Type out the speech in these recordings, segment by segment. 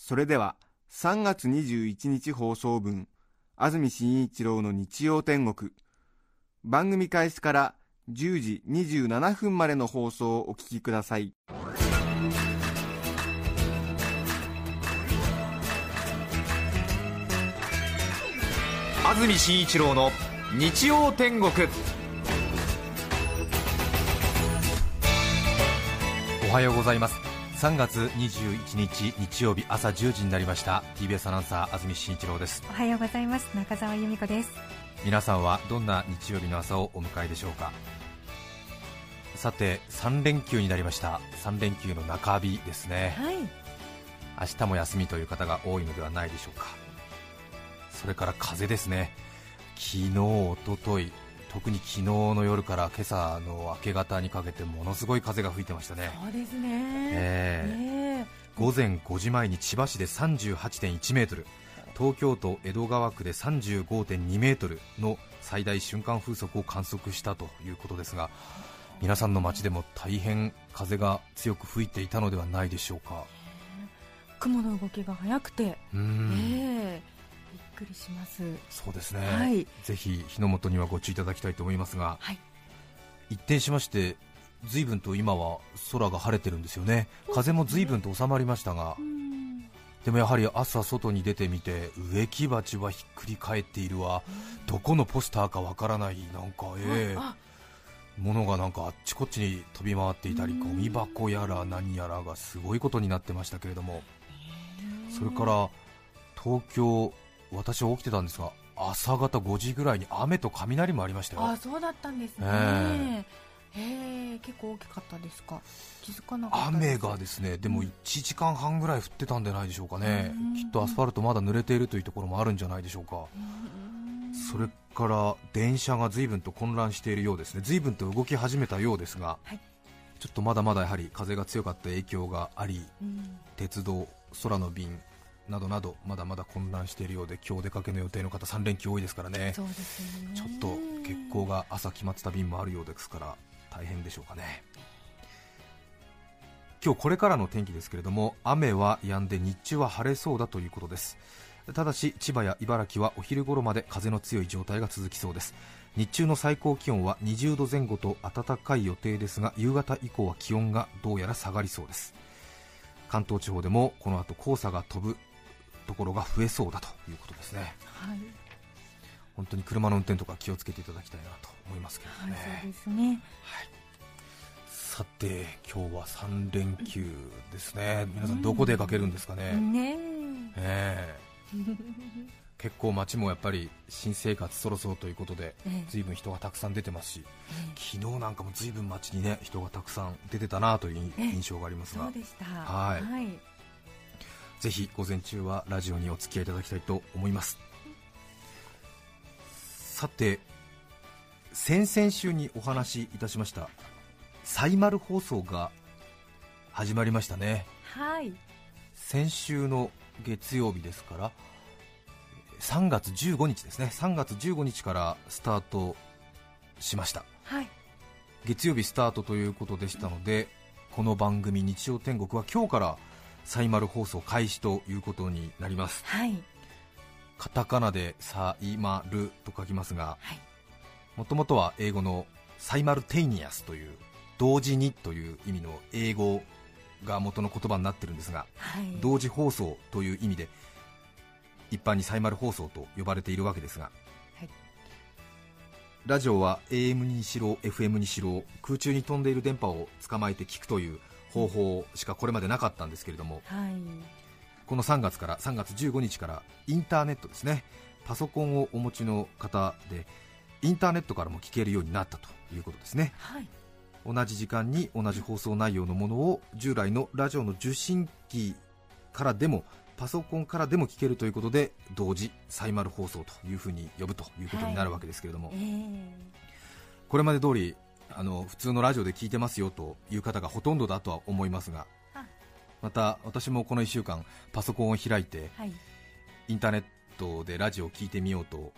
それでは3月21日放送分安住紳一郎の日曜天国番組開始から10時27分までの放送をお聞きください。安住紳一郎の日曜天国。おはようございます。3月21日日曜日朝10時になりました。TBS アナウンサー安住紳一郎です。おはようございます。中澤由美子です。皆さんはどんな日曜日の朝をお迎えでしょうか？さて3連休になりました。3連休の中日ですね。はい。明日も休みという方が多いのではないでしょうか。それから風ですね。昨日、おととい特に昨日の夜から今朝の明け方にかけてものすごい風が吹いてましたね。そうですね。午前5時前に千葉市で38.1メートル東京都江戸川区で35.2メートルの最大瞬間風速を観測したということですが皆さんの街でも大変風が強く吹いていたのではないでしょうか。雲の動きが速くて、ええびっくりします。そうですね、はい。ぜひ火の元にはご注意いただきたいと思いますがはい。一転しまして随分と今は空が晴れてるんですよね。風も随分と収まりましたがうん。でもやはり朝外に出てみて植木鉢はひっくり返っているわ。どこのポスターかわからないなんかええ。あ。ものがなんかあっちこっちに飛び回っていたりうん。ゴミ箱やら何やらがすごいことになってましたけれども。それから東京私は起きてたんですが朝方5時ぐらいに雨と雷もありましたよ。あそうだったんですね。ええ。え結構大きかったですか？気づかなかった雨がですねでも1時間半ぐらい降ってたんじゃないでしょうかね。うんきっとアスファルトまだ濡れているというところもあるんじゃないでしょうか。うんそれから電車が随分と混乱しているようですね。随分と動き始めたようですが、はい。ちょっとまだまだやはり風が強かった影響がありうん。鉄道、空の便などなどまだまだ混乱しているようで今日出かけの予定の方3連休多いですからね。ね。ちょっと欠航が朝決まってた便もあるようですから大変でしょうかね。今日これからの天気ですけれども雨は止んで日中は晴れそうだということです。ただし千葉や茨城はお昼頃まで風の強い状態が続きそうです。日中の最高気温は20度前後と暖かい予定ですが夕方以降は気温がどうやら下がりそうです。関東地方でもこの後黄砂が飛ぶところが増えそうだということですね。はい、本当に車の運転とか気をつけていただきたいなと思いますけれどはい、ね、そうですね。さて今日は3連休ですね。皆さんどこで出かけるんですかね、ねえ。え。結構街もやっぱり新生活そろそろということでええ。随分人がたくさん出てますしえ。昨日なんかも随分街にね人がたくさん出てたなというええ。印象がありますが。そうでした。はい。はいぜひ午前中はラジオにお付き合いいただきたいと思います。さて先々週にお話しいたしましたサイマル放送が始まりましたね。はい。先週の月曜日ですから3月15日ですね。3月15日からスタートしました。はい。月曜日スタートということでしたのでこの番組日曜天国は今日からサイマル放送開始ということになります。はい。カタカナでサイマルと書きますがはい。もともとは英語のサイマルテイニアスという同時にという意味の英語が元の言葉になってるんですがはい。同時放送という意味で一般にサイマル放送と呼ばれているわけですが、はい。ラジオは AM にしろ FM にしろ空中に飛んでいる電波を捕まえて聞くという方法しかこれまでなかったんですけれどもはい。この3月から3月15日からインターネットですね。パソコンをお持ちの方でインターネットからも聞けるようになったということですね。はい。同じ時間に同じ放送内容のものを従来のラジオの受信機からでもパソコンからでも聞けるということで同時サイマル放送というふうに呼ぶということになるわけですけれども、ええ。これまで通りあの普通のラジオで聞いてますよという方がほとんどだとは思いますがあ。また私もこの1週間パソコンを開いてはい。インターネットでラジオを聞いてみようと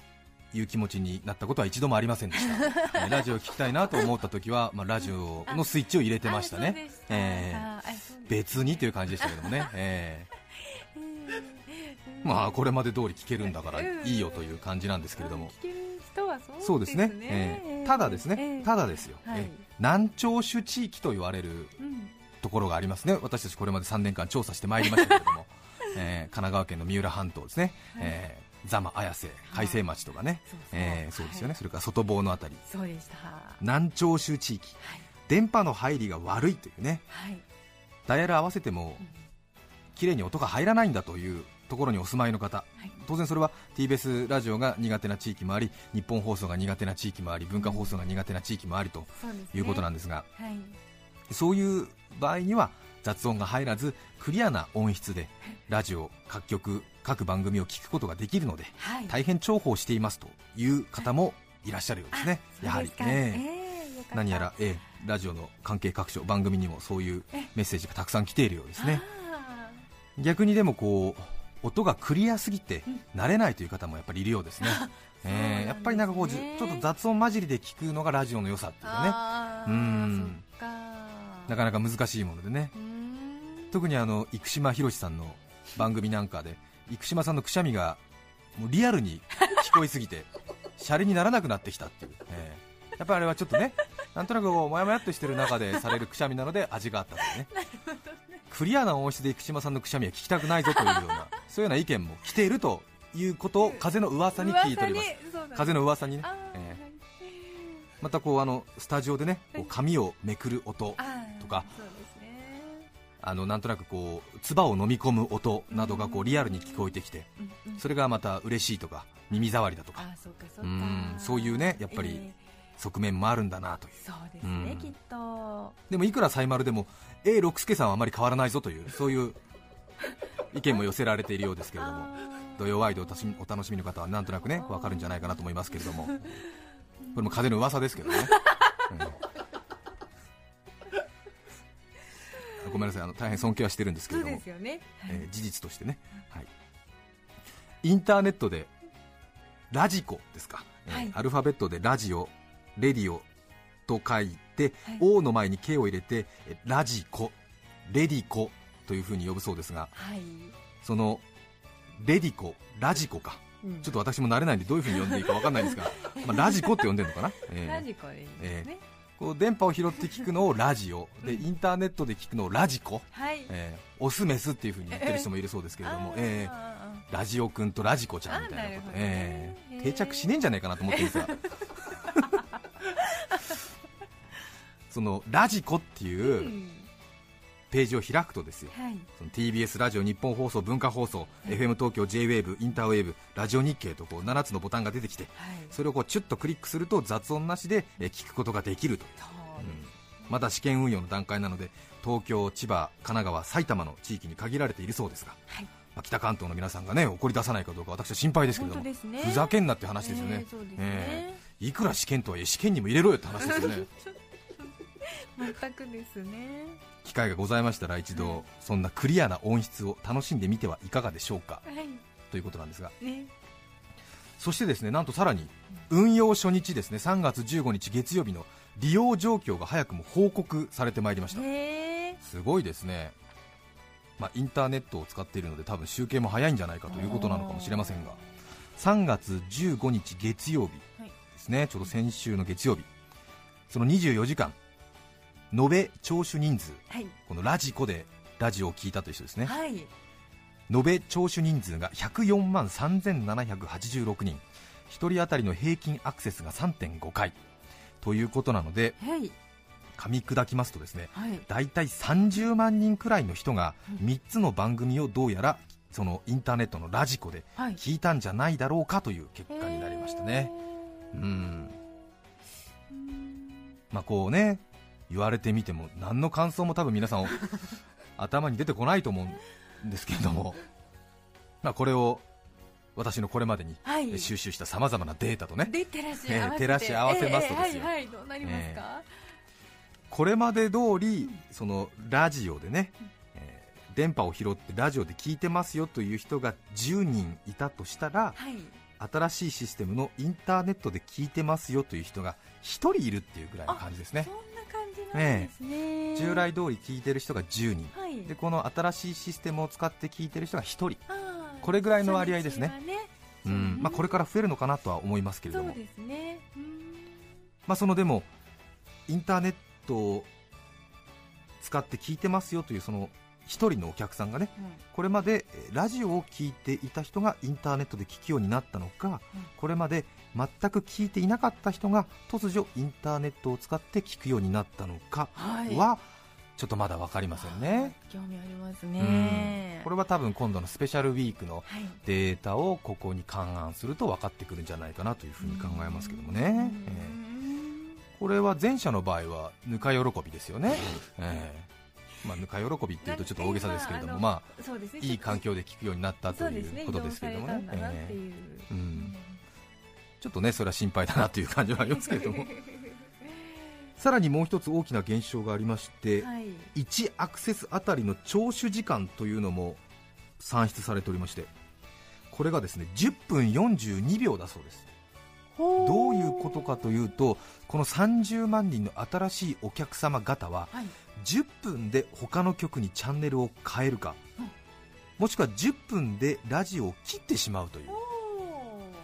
いう気持ちになったことは一度もありませんでした、えーラジオを聞きたいなと思った時は、まあ、ラジオのスイッチを入れてましたね。え別にという感じでしたけどもね、えー。まあこれまで通り聞けるんだからいいよという感じなんですけれども、そうですね、えーただですね、ええ。ただですよ、はい。えー南長州地域と言われるうん。ところがありますね、私たちこれまで3年間調査してまいりましたけれども、えー神奈川県の三浦半島ですね、えー座間、綾瀬、海西町とかね、そうですよね、はい。それから外房のあたり、そうでした。は南長州地域、い。電波の入りが悪いというね、はい。ダイヤル合わせてもうん。綺麗に音が入らないんだというところにお住まいの方、はい。当然それは TBS ラジオが苦手な地域もあり、日本放送が苦手な地域もあり、文化放送が苦手な地域もありということなんですが、はい。そういう場合には雑音が入らずクリアな音質でラジオ各局各番組を聞くことができるのではい。大変重宝していますという方もいらっしゃるようですね、あやはりね、ええよかった。何やら、ええラジオの関係各所番組にもそういうメッセージがたくさん来ているようですね。あ逆にでもこう音がクリアすぎてうん慣れないという方もやっぱりいるようですね、えやっぱりなんかこうじちょっと雑音混じりで聞くのがラジオの良さっていうかね。うん。なかなか難しいものでね。特にあの生島博さんの番組なんかで生島さんのくしゃみがもうリアルに聞こえすぎて シャレにならなくなってきたっていう、ええやっぱりあれはちょっとねなんとなくもやもやっとしてる中でされるくしゃみなので味があったという ね。クリアな音質で生島さんのくしゃみは聞きたくないぞというようなそういうような意見も来ているということを風の噂に聞いております。風の噂にね。ええ。またこうあのスタジオでねこう髪をめくる音とかあのなんとなくこう唾を飲み込む音などがこうリアルに聞こえてきてそれがまた嬉しいとか耳障りだとかうんそういうねやっぱりえ側面もあるんだなという。ーそうですうん。ねきっと。でもいくらサイマルでも A 六輔さんはあまり変わらないぞというそういう意見も寄せられているようですけれども土曜ワイドをお楽しみお楽しみの方はなんとなくね分かるんじゃないかなと思いますけれども。これも風の噂ですけどね、うん。ごめんなさいあの大変尊敬はしてるんですけれども。ですよね。えー事実としてね、はい、インターネットでラジコですか、えーはい。アルファベットでラジオ、レディオと書いて、はい。O の前に K を入れてえーラジコ、レディコというふうに呼ぶそうですがはい。そのレディコ、ラジコか。うん。ちょっと私も慣れないんでどういうふうに呼んでいいか分かんないんですが、まあ、ラジコって呼んでるのかな、えーラジコでいいですねこう電波を拾って聞くのをラジオでインターネットで聞くのをラジコ、はい。えーオスメスっていうふうに言ってる人もいるそうですけれども、えーあラジオくんとラジコちゃんみたいなこと、ね。えー定着しねえんじゃないかなと思ってるんですが。そのラジコってーいううんページを開くとですよはい。その TBS ラジオ日本放送文化放送、FM 東京 JWAVE インターウェーブラジオ日経とこう7つのボタンが出てきてはい。それをこうチュッとクリックすると雑音なしでえー聞くことができると。いうん。まだ試験運用の段階なので東京、千葉、神奈川、埼玉の地域に限られているそうですが、はい。まあ、北関東の皆さんがね怒り出さないかどうか私は心配ですけれども、ね。ふざけんなって話ですよね。え、ねえ。いくら試験とはいえ試験にも入れろよって話ですよね 全くですね。機会がございましたら一度そんなクリアな音質を楽しんでみてはいかがでしょうか。はい。ということなんですが。ね。そしてですねなんとさらに運用初日ですね3月15日月曜日の利用状況が早くも報告されてまいりました。すごいですね、まあ、インターネットを使っているので多分集計も早いんじゃないかということなのかもしれませんが。3月15日月曜日はいですね、ちょうど先週の月曜日。その24時間延べ聴取人数。はい。このラジコでラジオを聞いたという人ですね。はい。延べ聴取人数が104万3786人。1人当たりの平均アクセスが3.5回。ということなのではい。噛み砕きますとですねはい。大体30万人くらいの人がうん。3つの番組をどうやらそのインターネットのラジコではい。聞いたんじゃないだろうかという結果になりましたね。うん。まあこうね言われてみても何の感想も多分皆さん 頭に出てこないと思うんですけれども、まあ、これを私のこれまでに収集したさまざまなデータとね。で照らしええ合わせて、照らし合わせますとですよ。ええはいはいどうなりますか、これまで通りそのラジオでね、えー電波を拾ってラジオで聞いてますよという人が10人いたとしたらはい。新しいシステムのインターネットで聞いてますよという人が1人いるっていうぐらいの感じですねね、従来通り聞いてる人が10人。はい。でこの新しいシステムを使って聞いてる人が1人、これぐらいの割合ですね。初日はうん。まあ、これから増えるのかなとは思いますけれども。そうですね。うん。まあ、そのでもインターネットを使って聞いてますよというその1人のお客さんがねこれまでえーラジオを聞いていた人がインターネットで聞くようになったのか、うんこれまで全く聞いていなかった人が突如インターネットを使って聞くようになったのかはい。はちょっとまだ分かりませんね、興味ありますうん。ねこれは多分今度のスペシャルウィークのはい。データをここに勘案すると分かってくるんじゃないかなというふうに考えますけどもね、うん。ええ。これは前者の場合はぬか喜びですよね、ええ。まあ、ぬか喜びっていうとちょっと大げさですけれども、まそうですね。あ、いい環境で聞くようになったといそうことですけれどもね。えいう。えうんちょっとねそれは心配だなという感じはありますけれども。さらにもう一つ大きな現象がありまして、はい。1アクセスあたりの聴取時間というのも算出されておりましてこれがですね10分42秒だそうです。どういうことかというとこの30万人の新しいお客様方ははい。10分で他の曲にチャンネルを変えるか、うん。もしくは10分でラジオを切ってしまうという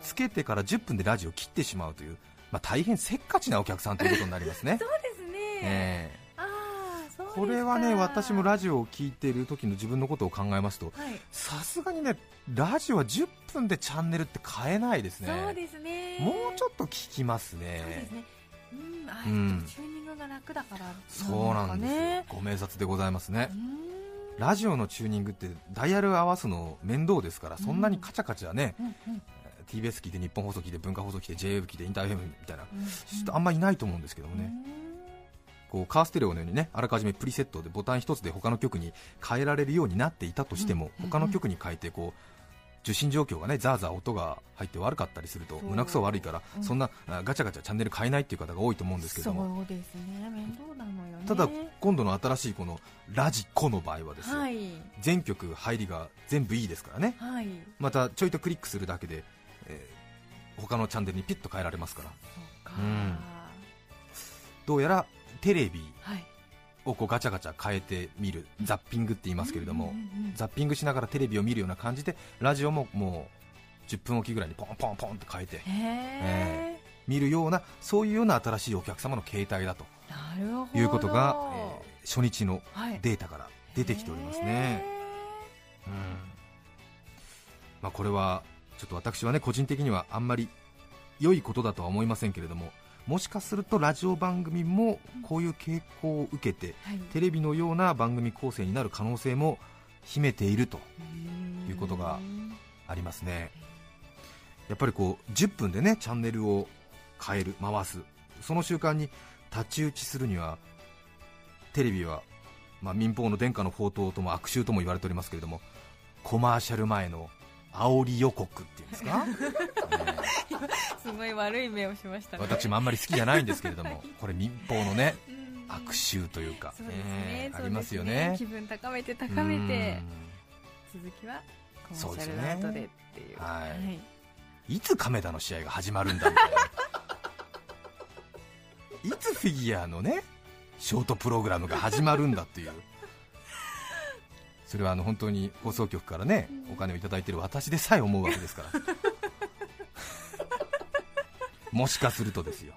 つけてから10分でラジオを切ってしまうという、まあ、大変せっかちなお客さんということになりますね。そうですね、ええ。ああそうですか。これはね私もラジオを聞いている時の自分のことを考えますとはい。さすがにねラジオは10分でチャンネルって変えないですね。そうですね。もうちょっと聞きますそうねですね。うんあうん。チューニングが楽だからそうなんですご明察でございますね。うん。ラジオのチューニングってダイヤル合わすの面倒ですからそんなにカチャカチャね、うんうん TBS 聞いて日本放送聞いて文化放送聞いて JWEB 聞いてインターフェムみたいなうん。人あんまりいないと思うんですけどもね、こうカーステレオのようにねあらかじめプリセットでボタン一つで他の曲に変えられるようになっていたとしても、うん。他の曲に変えてこう受信状況がねザーザー音が入って悪かったりすると胸くそ悪いから、うん。そんなあガチャガチャチャンネル変えないっていう方が多いと思うんですけども。そうですね。面倒なのよね。ただ今度の新しいこのラジコの場合はですよ、はい。全曲入りが全部いいですからね。はい。またちょいとクリックするだけで、えー他のチャンネルにピッと変えられますから。そうん。どうやらテレビはいをこうガチャガチャ変えてみるザッピングって言いますけれども、ザッピングしながらテレビを見るような感じでラジオももう10分おきぐらいにポンポンポンって変えてへえ見るようなそういうような新しいお客様の形態だと。なるほど。いうことが、えー初日のはい。データから出てきておりますね、うん。まあ、これはちょっと私はね個人的にはあんまり良いことだとは思いませんけれどももしかするとラジオ番組もこういう傾向を受けてはい。テレビのような番組構成になる可能性も秘めているとうん。いうことがありますね。やっぱりこう10分でねチャンネルを変える回すその習慣に太刀打ちするにはテレビは、まあ、民放の殿下の宝刀とも悪臭とも言われておりますけれどもコマーシャル前の煽り予告っていうんですか、ねすごい悪い目をしましたね。私もあんまり好きじゃないんですけれどもこれ民放のねうん。悪臭というか、そうねねそうですね。ありますよね。気分高めて高めて続きはコマーシャルの後でっていう。はい。い。いつ亀田の試合が始まるんだみたいな。いつフィギュアのねショートプログラムが始まるんだっていうそれはあの本当に放送局からねお金をいただいている私でさえ思うわけですから。もしかするとですよ。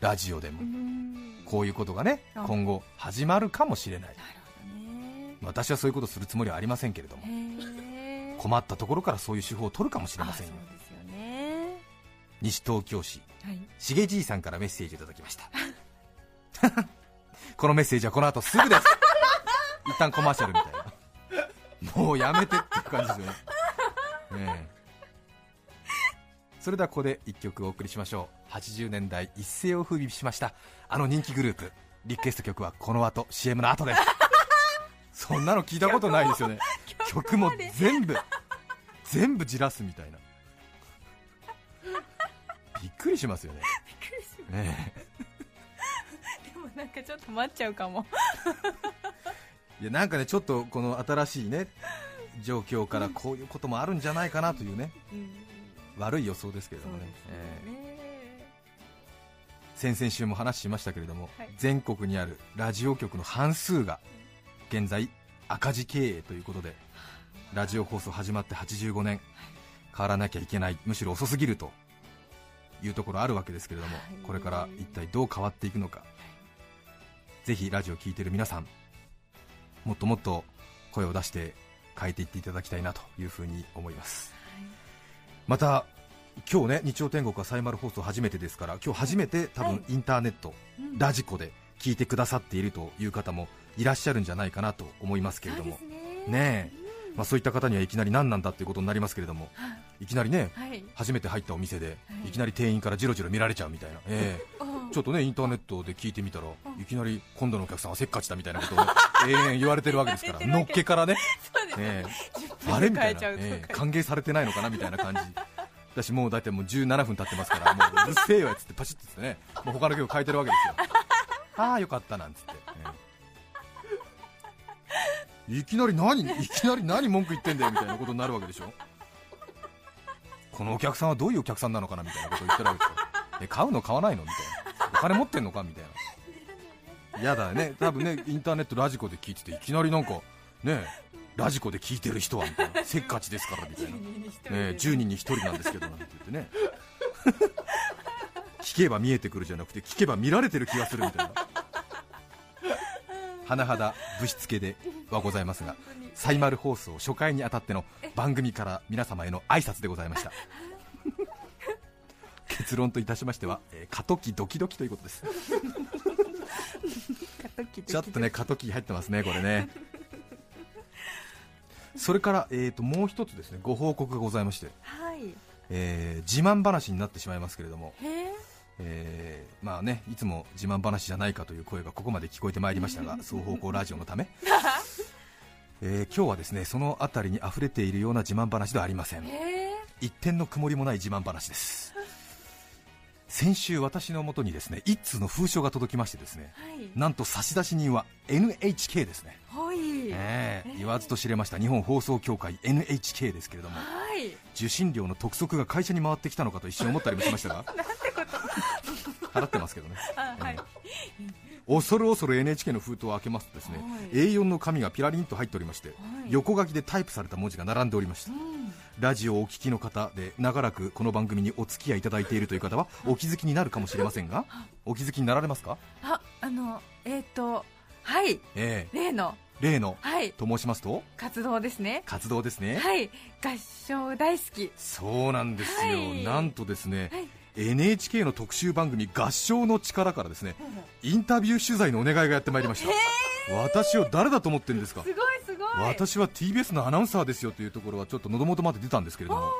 ラジオでも。うん。こういうことがねあ。今後始まるかもしれない。私はそういうことするつもりはありませんけれども。困ったところからそういう手法を取るかもしれませんよ。西東京市。はい。しげじいさんからメッセージいただきました。このメッセージはこの後すぐです。一旦コマーシャルみたいなもうやめてっていう感じですよね。ねえ。それではここで1曲お送りしましょう。80年代一世を風靡しましたあの人気グループ。リクエスト曲はこの後 CM の後です。そんなの聞いたことないですよね。曲も全部全部じらすみたいな。びっくりしますよね。ねでもなんかちょっと待っちゃうかも。えいやなんかねちょっとこの新しいね状況からこういうこともあるんじゃないかなというねうん。悪い予想ですけれどもね。ええ先々週も話しましたけれども、はい。全国にあるラジオ局の半数が現在赤字経営ということでラジオ放送始まって85年。変わらなきゃいけないむしろ遅すぎるというところあるわけですけれども、はい。これから一体どう変わっていくのか、ぜひラジオを聴いている皆さんもっともっと声を出して変えていっていただきたいなというふうに思います。また今日ね日曜天国はサイマル放送初めてですから今日初めて多はい。分インターネット、うん。ラジコで聞いてくださっているという方もいらっしゃるんじゃないかなと思いますけれども。ね。ねえ。まあ、そういった方にはいきなり何なんだということになりますけれどもい。きなりねはい。初めて入ったお店ではい。いきなり店員からじろじろ見られちゃうみたいな、ええ。おちょっとねインターネットで聞いてみたらいきなり今度のお客さんはせっかちだみたいなことを、ね、永遠言われてるわけですからのっけからね。そうです。え。10えあれみたいな、歓迎されてないのかなみたいな感じ。私もう大体もう17分経ってますからもううるせえわっつってパシッとってねもう他の曲変えてるわけですよ。ああよかったなんつって、ええ。いきなり何いきなり何文句言ってんだよみたいなことになるわけでしょ。このお客さんはどういうお客さんなのかなみたいなことを言ってるわけですよ。え買うの買わないのみたいな。お金持ってんのかみたいな。嫌だね。多分ねインターネットラジコで聞いてていきなりなんかねラジコで聞いてる人はみたいな。せっかちですからみたいな。ね、10人に1人なんですけどなんて言ってね。聞けば見えてくるじゃなくて聞けば見られてる気がするみたいな。甚だぶしつけではございますがサイマル放送初回にあたっての番組から皆様への挨拶でございました結論といたしましては、えー過渡期ドキドキということです。ちょっとね過渡期入ってますねこれね。それから、えー、ともう一つですねご報告がございまして。はい。えー自慢話になってしまいますけれども、へええーまあね、いつも自慢話じゃないかという声がここまで聞こえてまいりましたが 双方向ラジオのため、えー今日はですねその辺りに溢れているような自慢話ではありません。一点の曇りもない自慢話です先週私のもとにですね一通の封書が届きましてですねはい。なんと差出人は NHK ですね、はい。えー言わずと知れました。日本放送協会 NHK ですけれどもはい。受信料の督促が会社に回ってきたのかと一瞬思ったりもしましたが 払ってますけどね、あはい。ええ恐る恐る NHK の封筒を開けますとですね、はい。A4 の紙がピラリンと入っておりまして、はい。横書きでタイプされた文字が並んでおりました。うんラジオをお聞きの方で長らくこの番組にお付き合いいただいているという方はお気づきになるかもしれませんがお気づきになられますか？ああのえっ、とはい。ええ。例の。例の。はい。と申しますと？活動ですね。活動ですね。はい。合唱大好き。そうなんですよ、はい。なんとですね、はい。NHK の特集番組合唱の力からですねインタビュー取材のお願いがやってまいりました。私を誰だと思ってるんですか？すごいすごい私は TBS のアナウンサーですよというところはちょっと喉元まで出たんですけれども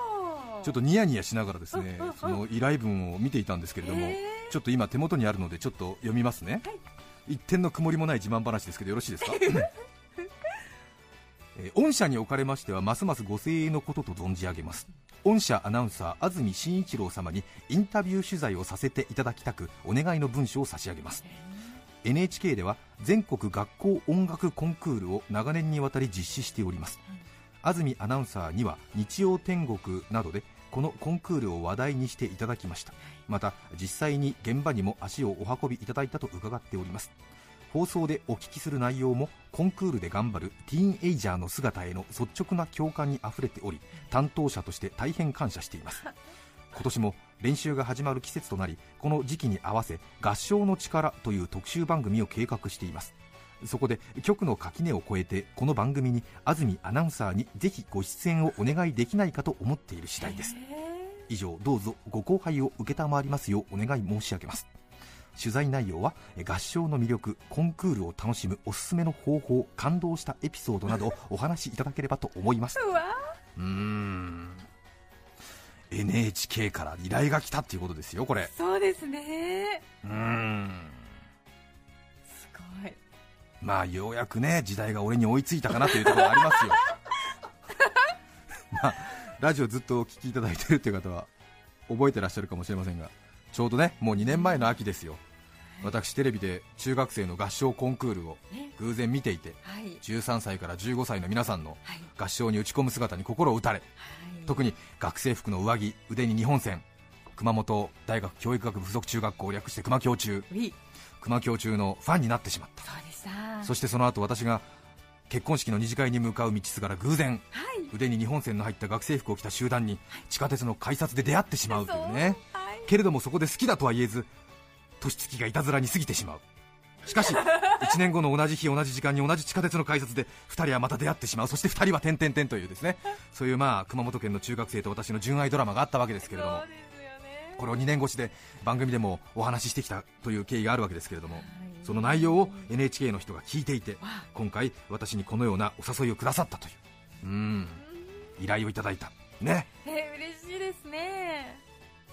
ちょっとニヤニヤしながらですねうんうんうん。その依頼文を見ていたんですけれどもへちょっと今手元にあるのでちょっと読みますね、一点の曇りもない自慢話ですけどよろしいですか？えー御社におかれましてはますますご精鋭のことと存じ上げます。御社アナウンサー安住紳一郎様にインタビュー取材をさせていただきたくお願いの文書を差し上げます NHK では全国学校音楽コンクールを長年にわたり実施しております、安住アナウンサーには日曜天国などでこのコンクールを話題にしていただきました。また実際に現場にも足をお運びいただいたと伺っております。放送でお聞きする内容もコンクールで頑張るティーンエイジャーの姿への率直な共感にあふれており担当者として大変感謝しています。今年も練習が始まる季節となりこの時期に合わせ合唱の力という特集番組を計画しています。そこで局の垣根を越えてこの番組に安住アナウンサーにぜひご出演をお願いできないかと思っている次第です。以上どうぞご後輩を承りますようお願い申し上げます。取材内容はえ合唱の魅力コンクールを楽しむおすすめの方法感動したエピソードなどをお話しいただければと思います。うわうーん NHK から依頼が来たっていうことですよこれ。そうですね。うーん。まあようやくね時代が俺に追いついたかなというところがありますよ。まあラジオずっとお聞きいただいてるっていう方は覚えてらっしゃるかもしれませんがちょうどねもう2年前の秋ですよ私テレビで中学生の合唱コンクールをね偶然見ていてはい。13歳から15歳の皆さんのはい。合唱に打ち込む姿に心を打たれはい。特に学生服の上着腕に日本線熊本大学教育学部附属中学校略して熊教中。熊教中のファンになってしまった。そうでした。そしてその後私が結婚式の二次会に向かう道すがら偶然はい。腕に日本線の入った学生服を着た集団に地下鉄の改札で出会ってしまうというね。はい。けれどもそこで好きだとは言えず年月がいたずらに過ぎてしまう。しかし 1年後の同じ日同じ時間に同じ地下鉄の改札で2人はまた出会ってしまう。そして2人は点々点というですね。そういうまあ熊本県の中学生と私の純愛ドラマがあったわけですけれども。これを2年越しで番組でもお話ししてきたという経緯があるわけですけれども。はい。その内容を NHK の人が聞いていてわ今回私にこのようなお誘いをくださったという。うん。依頼をいただいた。ね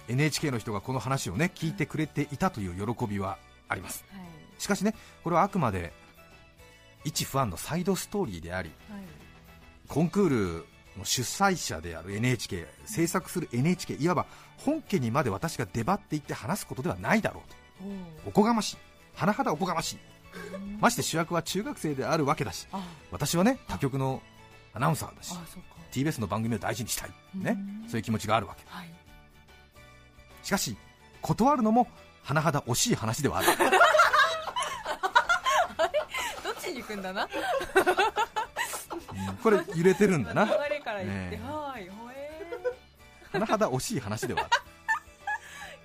NHK の人がこの話をね聞いてくれていたという喜びはあります。はい。しかしねこれはあくまで一ファンのサイドストーリーでありはい。コンクールの主催者である NHK 制作する NHK いわば本家にまで私が出張っていって話すことではないだろうと。おおこがましい。甚だおこがましい。ーまして主役は中学生であるわけだしあ。私はね他局のアナウンサーだし TBS の番組を大事にしたい、ね。うん、そういう気持ちがあるわけ。はいしかし断るのも甚だ惜しい話ではある。どっちに行くんだな？これ揺れてるんだな。流れから言って、ねはいほえ甚だ惜しい話ではある。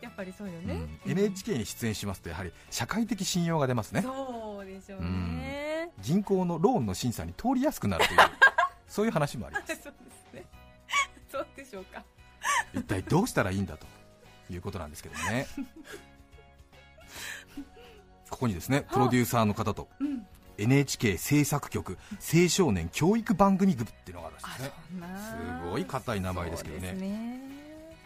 ー やっぱりそうよね、うん NHK に出演しますとやはり社会的信用が出ますね。そうでしょうね、銀行のローンの審査に通りやすくなるという そういう話もありまそうですね。そうでしょうか。す一体どうしたらいいんだということなんですけどもね。ここにですねプロデューサーの方とうん。NHK 制作局青少年教育番組部っていうのがあるんであすね。すごい硬い名前ですけどね。ですね。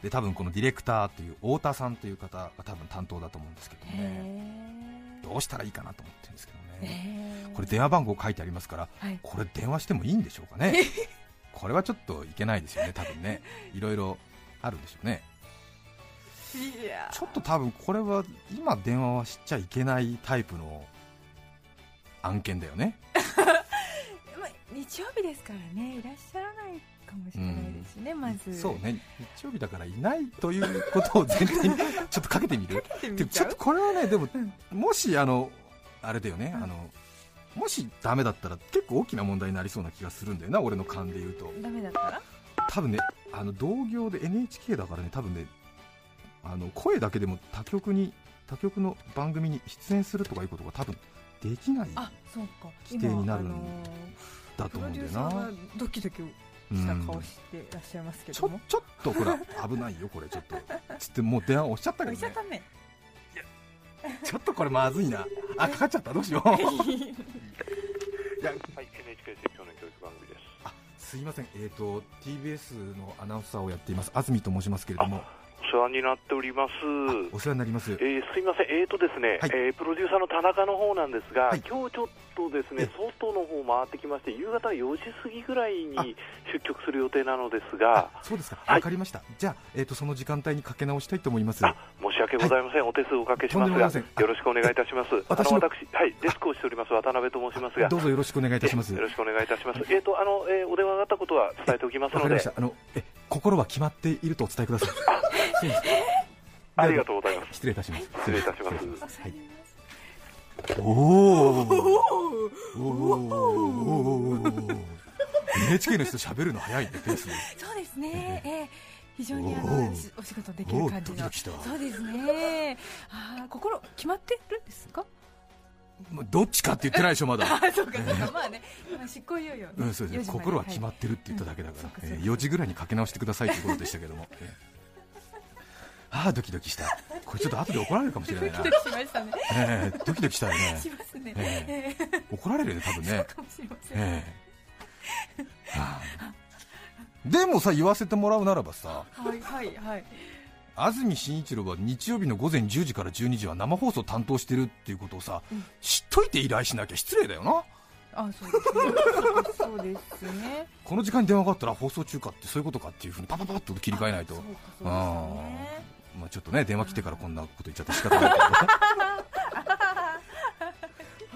で多分このディレクターという太田さんという方が多分担当だと思うんですけどね。へどうしたらいいかなと思ってるんですけどえねこれ電話番号書いてありますからはい。これ電話してもいいんでしょうかね。これはちょっといけないですよね多分ね。いろいろあるんでしょうねちょっと多分これは今電話はしちゃいけないタイプの案件だよね。まあ日曜日ですからね。いらっしゃらないかもしれないですしね、まず。そうね。日曜日だからいないということを前提にちょっとかけてみる。てちょっとこれはねでもうん。もしあのあれだよね、うん。あのもしダメだったら結構大きな問題になりそうな気がするんだよな俺の勘で言うと。ダメだったら？多分ねあの同業で NHK だからね多分ねあの声だけでも他局に他局の番組に出演するとかいうことが多分できないあそうか。規定になるんだと思うんだよな。ドキドキした顔してらっしゃいますけちども、ょちょっとほら危ないよこれちょっと。つってもう電話押しちゃったけどね。ちょっとこれまずいな。あかかっちゃったどうしよう。いやはい、NHK 青少年教育番組です。あすいません。えっ、と TBS のアナウンサーをやっています安住と申しますけれども。お世話になっております。お世話になります。えーすいません、えーとですね、はい。えープロデューサーの田中の方なんですが、はい。今日ちょっとですねえ、外の方回ってきまして、夕方4時過ぎぐらいあ。に出局する予定なのですが、あそうですか。はい。わかりました、じゃあ、えー、とその時間帯にかけ直したいと思います。あ申し訳ございません、お手数おかけしますが、よろしくお願いいたします。私私、はい、デスクをしております。渡辺と申しますが、どうぞよろしくお願いいたします。えよろしくお願いいたします。えーと、あの、えーお電話があったことは伝えておきますので。わかりまし、た。あのえ心は決まっているとお伝えください。ありがとうございます。失礼いたします。失礼いたします。はい。おおおお NHK の人喋るの早いねペー。スそうですね、ええ非常にあおのお仕事できる感じのそうですねあー。心決まってるんですかどっちかって言ってないでしょまだ。あそうかそうか。まあね。今執行猶予。ねうん、そうです4時まで心は決まってるって言っただけだから、えー4時ぐらいにかけ直してくださいということでしたけども、えー。ああドキドキした。これちょっと後で怒られるかもしれないな。ドキドキしましたね。えードキドキしたよね。しますね、えええ怒られるよね多分ね。かもしれません、ええはあでもさ言わせてもらうならばさはいはいはい安住紳一郎は日曜日の午前10時から12時は生放送担当してるっていうことをさ、うん。知っといて依頼しなきゃ失礼だよな。あそうです。ねそうですね。この時間に電話があったら放送中かってそういうことかっていうふうにパパパッと切り替えないと。ねまあ、ちょっとね電話来てからこんなこと言っちゃって仕方ないけど。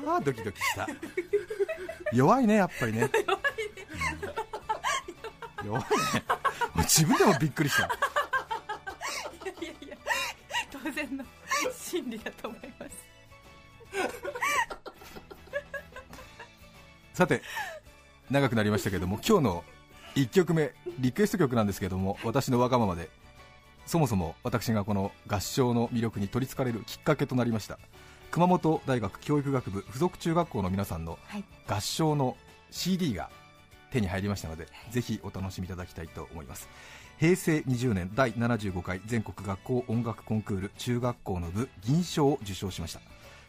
ああドキドキした。弱いねやっぱり ね。うん。弱いね。自分でもびっくりした当然の心理だと思います。さて長くなりましたけども今日の1曲目リクエスト曲なんですけども私のわがままでそもそも私がこの合唱の魅力に取りつかれるきっかけとなりました。熊本大学教育学部附属中学校の皆さんのはい。合唱の CD が手に入りましたので、ぜひお楽しみいただきたいと思います平成20年第75回全国学校音楽コンクール中学校の部銀賞を受賞しました。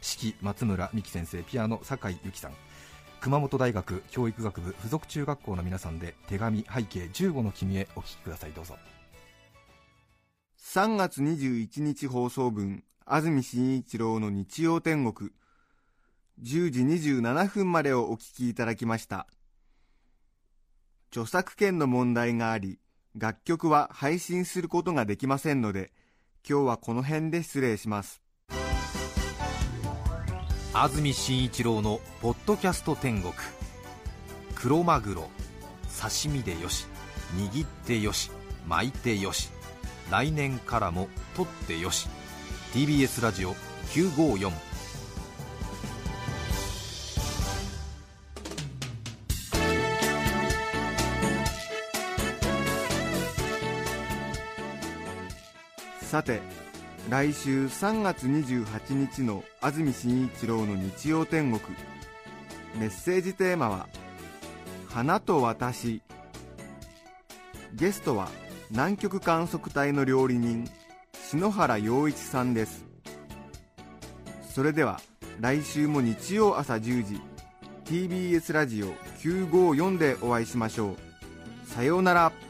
指揮松村美樹先生ピアノ酒井由紀さん。熊本大学教育学部附属中学校の皆さんで手紙背景15の君へお聞きください。どうぞ。3月21日放送分安住紳一郎の日曜天国。10時27分までをお聞きいただきました。著作権の問題があり楽曲は配信することができませんので今日はこの辺で失礼します。安住紳一郎の「ポッドキャスト天国」クロマグロ刺身でよし握ってよし巻いてよし来年からも取ってよし。TBS ラジオ954さて来週3月28日の安住紳一郎の日曜天国。メッセージテーマは「花と私」ゲストは南極観測隊の料理人篠原洋一さんです。それでは来週も日曜朝10時 TBS ラジオ954でお会いしましょう。さようなら。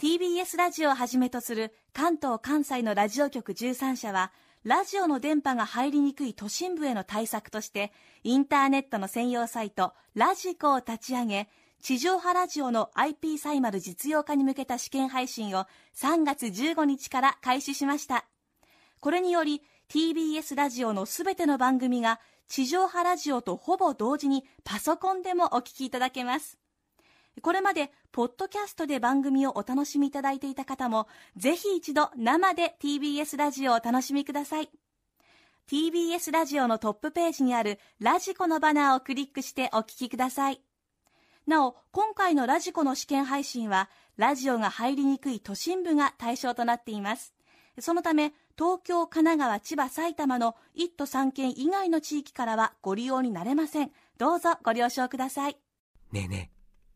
TBS ラジオをはじめとする関東関西のラジオ局13社は、ラジオの電波が入りにくい都心部への対策として、インターネットの専用サイト、ラジコを立ち上げ、地上波ラジオの IP サイマル実用化に向けた試験配信を3月15日から開始しました。これにより TBS ラジオのすべての番組が地上波ラジオとほぼ同時にパソコンでもお聞きいただけます。これまでポッドキャストで番組をお楽しみいただいていた方もぜひ一度生で TBS ラジオをお楽しみください。TBS ラジオのトップページにあるラジコのバナーをクリックしてお聞きください。なお、今回のラジコの試験配信は、ラジオが入りにくい都心部が対象となっています。そのため、東京、神奈川、千葉、埼玉の1都3県以外の地域からはご利用になれません。どうぞご了承ください。ねえねえ、